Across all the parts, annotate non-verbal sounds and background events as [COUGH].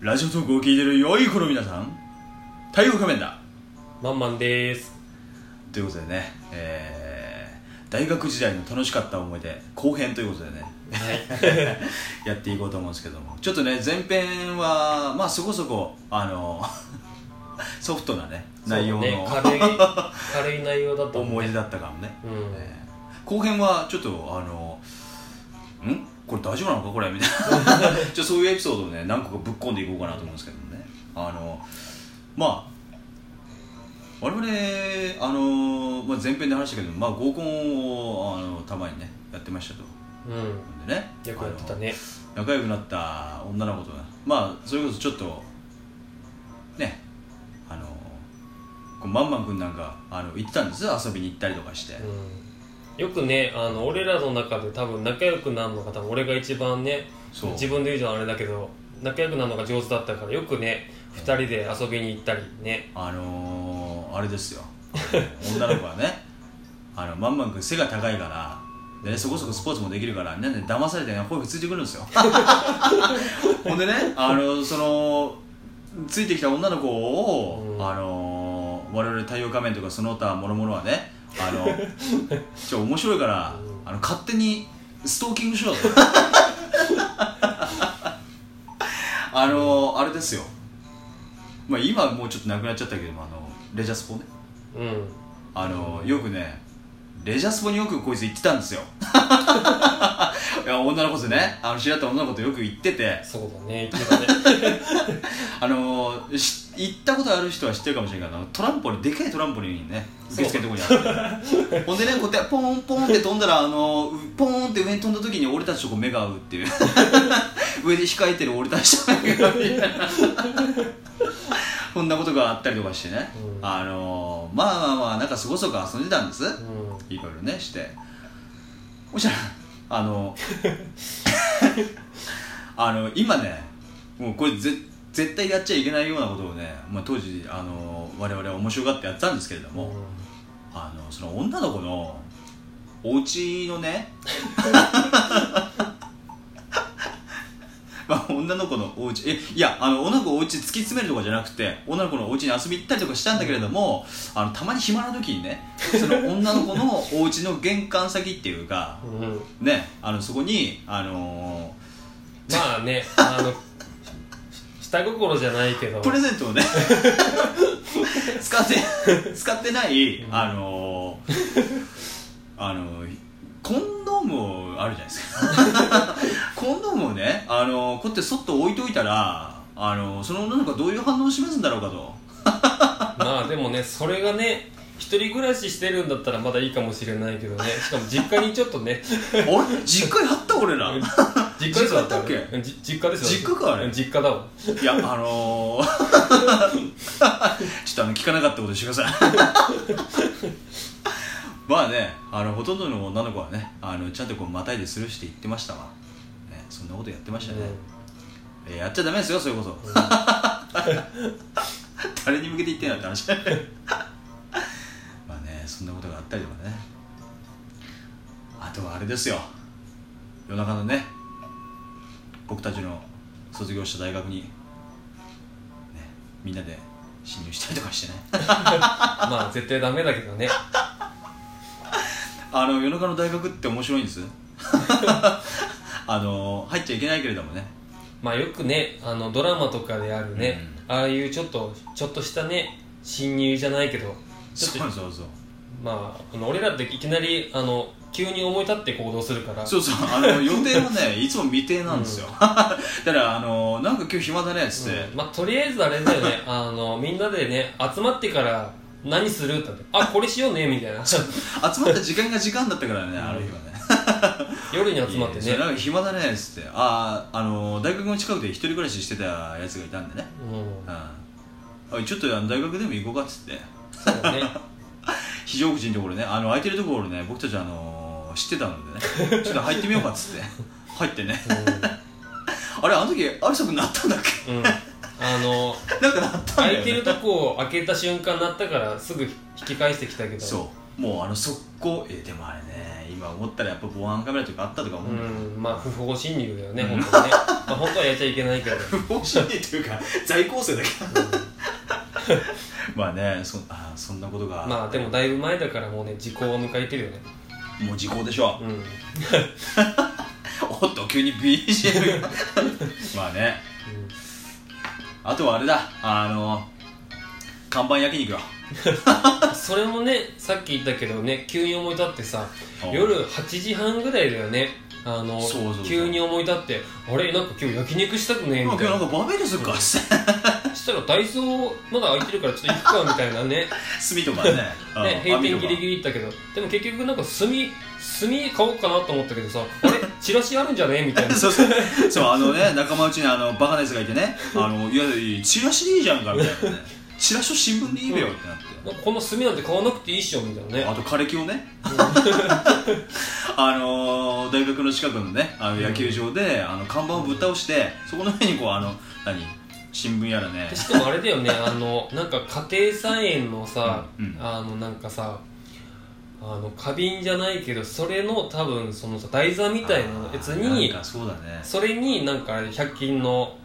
ラジオトークを聞いてる良い子の皆さん太陽仮面だ。まんまんです。ということでね、えー大学時代の楽しかった思い出後編ということでねはい。[LAUGHS] やっていこうと思うんですけども。ちょっとね前編はまあそこそこあの [LAUGHS] ソフトなね内容の、ね軽い [LAUGHS] 軽い内容だと思い出だったかもね、うん。えー後編はちょっとあのん？これ大丈夫なのかこれみたいな。[LAUGHS] ちょそういうエピソードをね何個かぶっ込んでいこうかなと思うんですけどもね。あのまあ我々あの、まあ、前編で話したけど、まあ、合コンをあのたまにねやってましたと。うん。でねよくやってたね。仲良くなった女の子とまあそれこそちょっとねあのこうまんまんくんなんかあの行ってたんです。よ遊びに行ったりとかして、うんよくねあの俺らの中で多分仲良くなるのが多分俺が一番ねそう。自分で言うじゃんあれだけど仲良くなるのが上手だったからよくね二人で遊びに行ったりね。あのー、あれですよ。女の子はね [LAUGHS] あのまんまんくん背が高いからでね、そこそこスポーツもできるからなんで騙されてね声がついてくるんですよ。[LAUGHS] ほんでねあのそのついてきた女の子を、うん。あの我々太陽仮面とかその他諸々はねあのちょ面白いから、あの勝手にストーキングしようと。[LAUGHS] あのあれですよ。まあ今はもうちょっとなくなっちゃったけどもあのレジャースポね。うん。あのよくねレジャースポによくこいつ行ってたんですよ。いや女の子でねあの知り合った女の子とよく行ってて。そうだね言ってたね。[LAUGHS] あのし行ったことある人は知ってるかもしれないけどあのトランポリンでかいトランポリンね受付のとこにあって。[LAUGHS] ほんでねこうやってポンポンって飛んだらあのうポンって上に飛んだ時に俺たちとこう目が合うっていう。[LAUGHS] 上で控えてる俺たちと目が合うみたいな。そんなことがあったりとかしてね、うん。あのまあまあまあなんかそこそこ遊んでたんです、うん。いろいろねして。そしたらあの [LAUGHS] あの今ねもうこれぜ絶対やっちゃいけないようなことをね、まあ、当時あの我々は面白がってやってたんですけれども、あのその女の子のお家のね [LAUGHS] まあ女の子のお家えいやあの女の子お家突き詰めるとかじゃなくて女の子のお家に遊び行ったりとかしたんだけれどもあのたまに暇な時にねその女の子のお家の玄関先っていうかうん。うんねあのそこにあのまあねあの下心じゃないけど。プレゼントをね [LAUGHS] 使って使ってないあのあのコンドームをあるじゃないですか。[LAUGHS] コンドームをねあのこうやってそっと置いといたらあのその女の子がどういう反応を示すんだろうかと。まあでもねそれがね一人暮らししてるんだったらまだいいかもしれないけどね。[LAUGHS] しかも実家にちょっとね。あれ？実家にあった俺ら？い実家ですよ実家だったっけ実家ですよ。実家かあれ？うん実家だわ。やあのー、[LAUGHS] ちょっとあの聞かなかったことしてください。[LAUGHS] まあねあのほとんどの女の子はねあのちゃんとこうまたいでスルーして言ってましたわ、ね、そんなことやってましたね、えーやっちゃダメですよそれこそ、誰に向けて言ってんのって話そんなことがあったりとかね。あとはあれですよ。夜中のね僕たちの卒業した大学に、ね、みんなで侵入したりとかしてね。[LAUGHS] まあ絶対ダメだけどね。[LAUGHS] あの夜中の大学って面白いんです？[LAUGHS] あの入っちゃいけないけれどもね。まあよくねあのドラマとかであるね、ああいうちょっとちょっとしたね侵入じゃないけどそうそうそうまああの俺らっていきなりあの急に思い立って行動するから。そうそうあの [LAUGHS] 予定はねいつも未定なんですよ、[LAUGHS] だからあのなんか今日暇だねっつって、うん。まあとりあえずあれだよね。[LAUGHS] あのみんなでね集まってから何するってあこれしようねみたいな。集まった時間が時間だったからね、ある日はね。夜に集まってね。なんか暇だねっつって。あああの大学の近くで一人暮らししてたやつがいたんでね、うん。うん、あちょっとあの大学でも行こうかっつって。そうだね非常口のところね。あの空いてるところね僕たちあの知ってたのでね。[LAUGHS] ちょっと入ってみようかっつって。入ってね。あれあの時アリサ君なったんだっけ？うん、うん、あの [LAUGHS] なんかなったんだよ、ね、空いてるとこを開けた瞬間なったからすぐ引き返してきたけど。そう。もうあの速攻えでもあれね今思ったらやっぱ防犯カメラとかあったとか思ううん。まあ不法侵入だよね本当にね。まあ本当はやっちゃいけないけど。[LAUGHS] 不法侵入というか在校生だけど [LAUGHS] まあねそあそんなことが。まあでもだいぶ前だからもうね時効を迎えてるよね。もう時効でしょ、うん。[LAUGHS] おっと急に BGM [LAUGHS] がまあね。あとはあれだ。あの看板焼肉よ。それもねさっき言ったけどね急に思い立ってさうん。夜8時半ぐらいだよね。あの急に思い立ってあれ？なんか今日焼肉したくねえ今みたいな。日なんかバーベキューするかっつってしたらダイソーまだ開いてるからちょっと行くかみたいなね。[LAUGHS] 炭とかね。ね閉店ギリギリ行ったけど。でも結局なんか炭炭買おうかなと思ったけどさあれ？チラシあるんじゃね？みたいな。[LAUGHS] そうそう。そうあのね仲間内にあのバカなやつがいてね。[LAUGHS] あのいやいやチラシでいいじゃんかみたいなね。チラシと新聞でいいべよってなって、なん。かこの炭なんて買わなくていいっしょみたいなね。あと枯れ木をね。あのー大学の近くのねあの野球場で、あの看板をぶっ倒してそこの上にこうあの何？新聞やらね。でしかもあれだよね。[LAUGHS] あのなんか家庭菜園のさ、うんうん。あのなんかさあの花瓶じゃないけどそれの多分そのさ台座みたいなやつにそうだね。それになんか100均の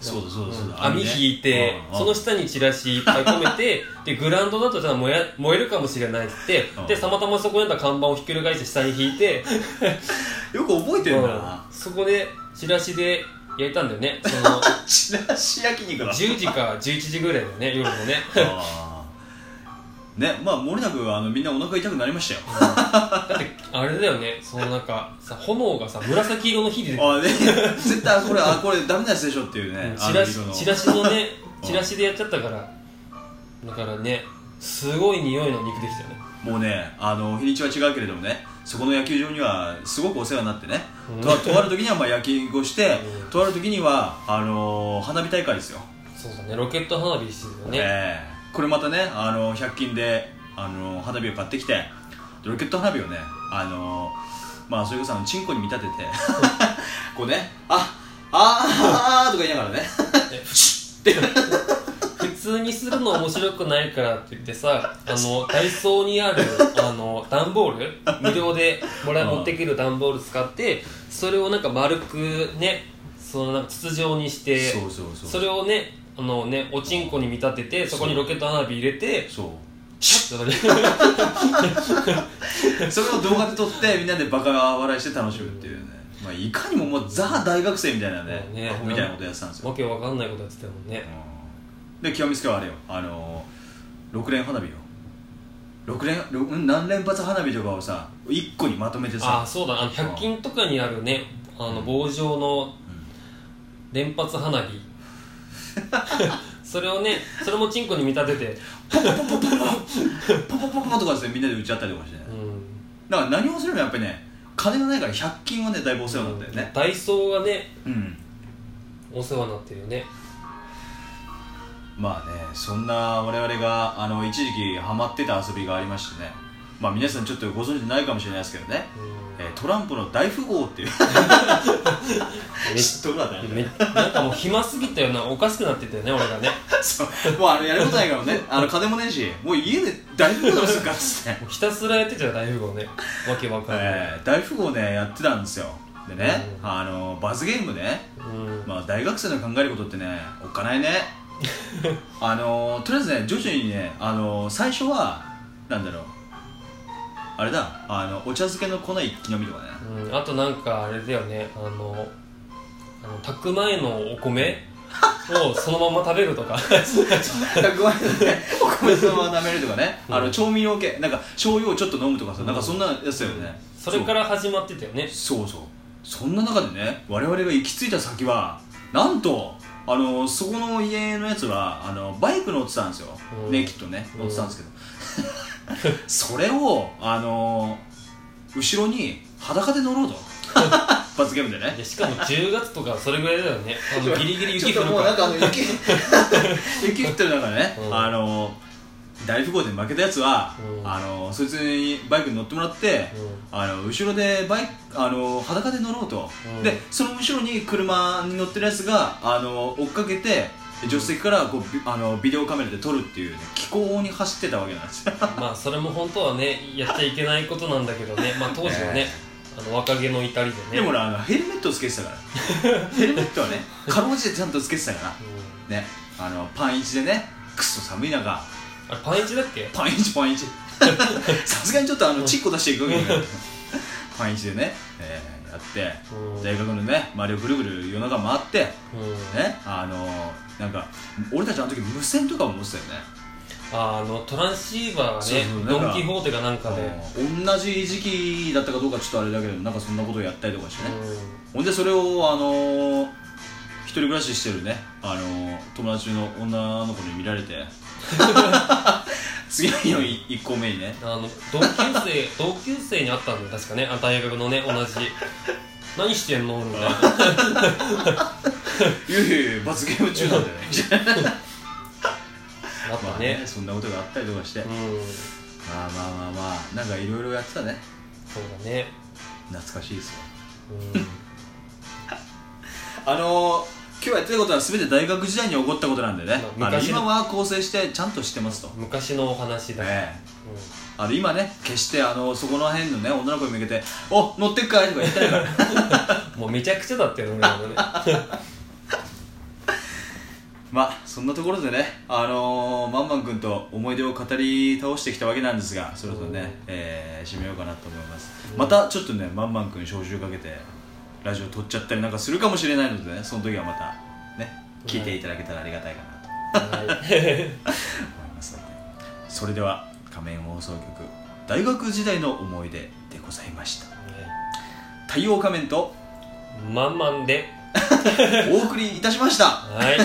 そうだそうだそうだ、ん網引いてうんその下にチラシいっぱい込めて [LAUGHS] でグラウンドだとじゃあ燃え燃えるかもしれないってでたまたまそこにあった看板をひっくり返して下に引いて。[LAUGHS] よく覚えてるんだな、うん。そこでチラシで焼いたんだよね。[LAUGHS] そのチラシ焼肉だ。10時か11時ぐらいだよね夜のね。[LAUGHS] あー。ねまあもれなくあのみんなお腹痛くなりましたよ。だってあれだよね。そのなんかさ炎がさ紫色の火で出てあね。絶対これあこれダメなやつでしょっていうね。チラシあの色の。チラシのねチラシでやっちゃったから。だからねすごい匂いの肉でしたよね。もうねあの日にちは違うけれどもねそこの野球場にはすごくお世話になってね、うん。ととある時にはまあ野球をして、うん。とある時にはあの花火大会ですよ、そうだね。ロケット花火してるよね、ええ。これまたねあの100均であの花火を買ってきてでロケット花火をねあのまあそれこそあのチンコに見立てて [LAUGHS] こうねああーとか言いながらね。普 [LAUGHS] 通にするの面白くないからって言ってさあのダイソーにあるあの段ボール無料でもらうん。持ってくる段ボール使ってそれをなんか丸くねそのなんか筒状にしてそうそうそう。それをねあのねおちんこに見立ててそこにロケット花火入れてそう。シャッとね [LAUGHS] それを動画で撮ってみんなでバカ笑いして楽しむっていうね、まあ、いかにももうザ大学生みたいなねね。みたいなことやってたんですよ、わけわかんないことやってたもんね。うんで極めつけはあれよ。あのー、6連花火よ。6連ろん何連発花火とかをさ1個にまとめてああさそうだあの100均とかにあるね。あの棒状の連発花火。[LAUGHS] それをねそれもチンコに見立てて。ポポポポポポとかですねみんなで打ち合ったりとかしてねうんだから何をすればやっぱりね金がないから100均はねだいぶお世話になったよねダイソーがねうんお世話になってるよねまあねそんな我々があの一時期ハマってた遊びがありましてね。まあ皆さんちょっとご存知ないかもしれないですけどね、えートランプの大富豪っていう。め知っとるわね。めなんかもう暇すぎたよなおかしくなってたよね俺がね。[LAUGHS] そう。もうあのやることないからね。あの金もねえしもう家で大富豪するかっつって、ひたすらやってたよ大富豪ね。わけわかんない、えー大富豪ねやってたんですよ。でね、うん。あの罰ゲームね。うん。まあ大学生の考えることってねおっかないねあのとりあえずね徐々にねあの最初はなんだろう。あれだあのお茶漬けの粉一気飲みとかね。うん、あとなんかあれだよねあのあの炊く前のお米 [LAUGHS] をそのまま食べるとか。100万円でお米そのまま舐めるとかね、うん。あの調味料系なんか醤油をちょっと飲むとかさ、なんかそんなやつだよね、それから始まってたよね。そうそう。そう。そんな中でね我々が行き着いた先はなんとあのそこの家のやつはあのバイク乗ってたんですよ、うん。ねきっとね乗ってたんですけど、[LAUGHS] それをあの後ろに裸で乗ろうと。罰ゲームでね。でしかも10月とかそれぐらいだよね。あのギリギリ雪降るから。もうなんかあの雪雪降ってる中でね、うん。あの大富豪で負けたやつは、うん。あのそいつにバイクに乗ってもらって、うあの後ろでバイクあの裸で乗ろうと、うん。でその後ろに車に乗ってるやつがあの追っかけてで助手席からこうビあのビデオカメラで撮るっていうね気候に走ってたわけなんです。よ [LAUGHS] まあそれも本当はねやっちゃいけないことなんだけどね。[LAUGHS] まあ当時はね、あの若気の至りでね。でも俺あのヘルメットつけてたから。[LAUGHS] ヘルメットはねかろうじてちゃんとつけてたから。うん。ね。あのパンイチでねくっそ寒い中あれパンイチだっけ？パンイチパンイチ。[LAUGHS] さすがにちょっとあのチッコ出していくわけにいかない。パンイチでね、えーやってうん。大学のね周りをぐるぐる夜中回ってうん。ねあのなんか俺たちあの時無線とかも持ってたよね。ああのトランシーバーねドン・キホーテかなんかで、同じ時期だったかどうかちょっとあれだけどなんかそんなことをやったりとかしてね。うほんでそれをあの一人暮らししてるね。あの友達の女の子に見られて。[LAUGHS] 次の日の1個目にね。ん、あの同級生 [LAUGHS] 同級生に会ったんだよ。確かね。あ大学のね同じ。[LAUGHS] 何してんの？みたいな。いやいやいや罰ゲーム中なんだよね。あっまあたねそんなことがあったりとかして、うん。まあまあまあまあなんかいろいろやってたね。そうだね。懐かしいですよ。うん。あの今日やってることは全て大学時代に起こったことなんでね。あ今は構成してちゃんとしてますと、昔のお話だ、え。えあの今ね決してあのそこの辺のね女の子に向けて「お乗ってっかい?」とか言ってないから。う [LAUGHS] んもうめちゃくちゃだったよね。[LAUGHS] まあそんなところでねあのー、まんまん君と思い出を語り倒してきたわけなんですがそろそろね、うん。えー締めようかなと思います、うんまたちょっとねまんまん君招集かけてラジオ撮っちゃったりなんかするかもしれないのでねその時はまたね聞いていただけたらありがたいかなと。はい。思いますので。それでは仮面放送局大学時代の思い出でございました。太陽仮面とまんまんで。[LAUGHS] お送りいたしました。はい。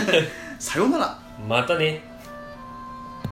さようなら。またね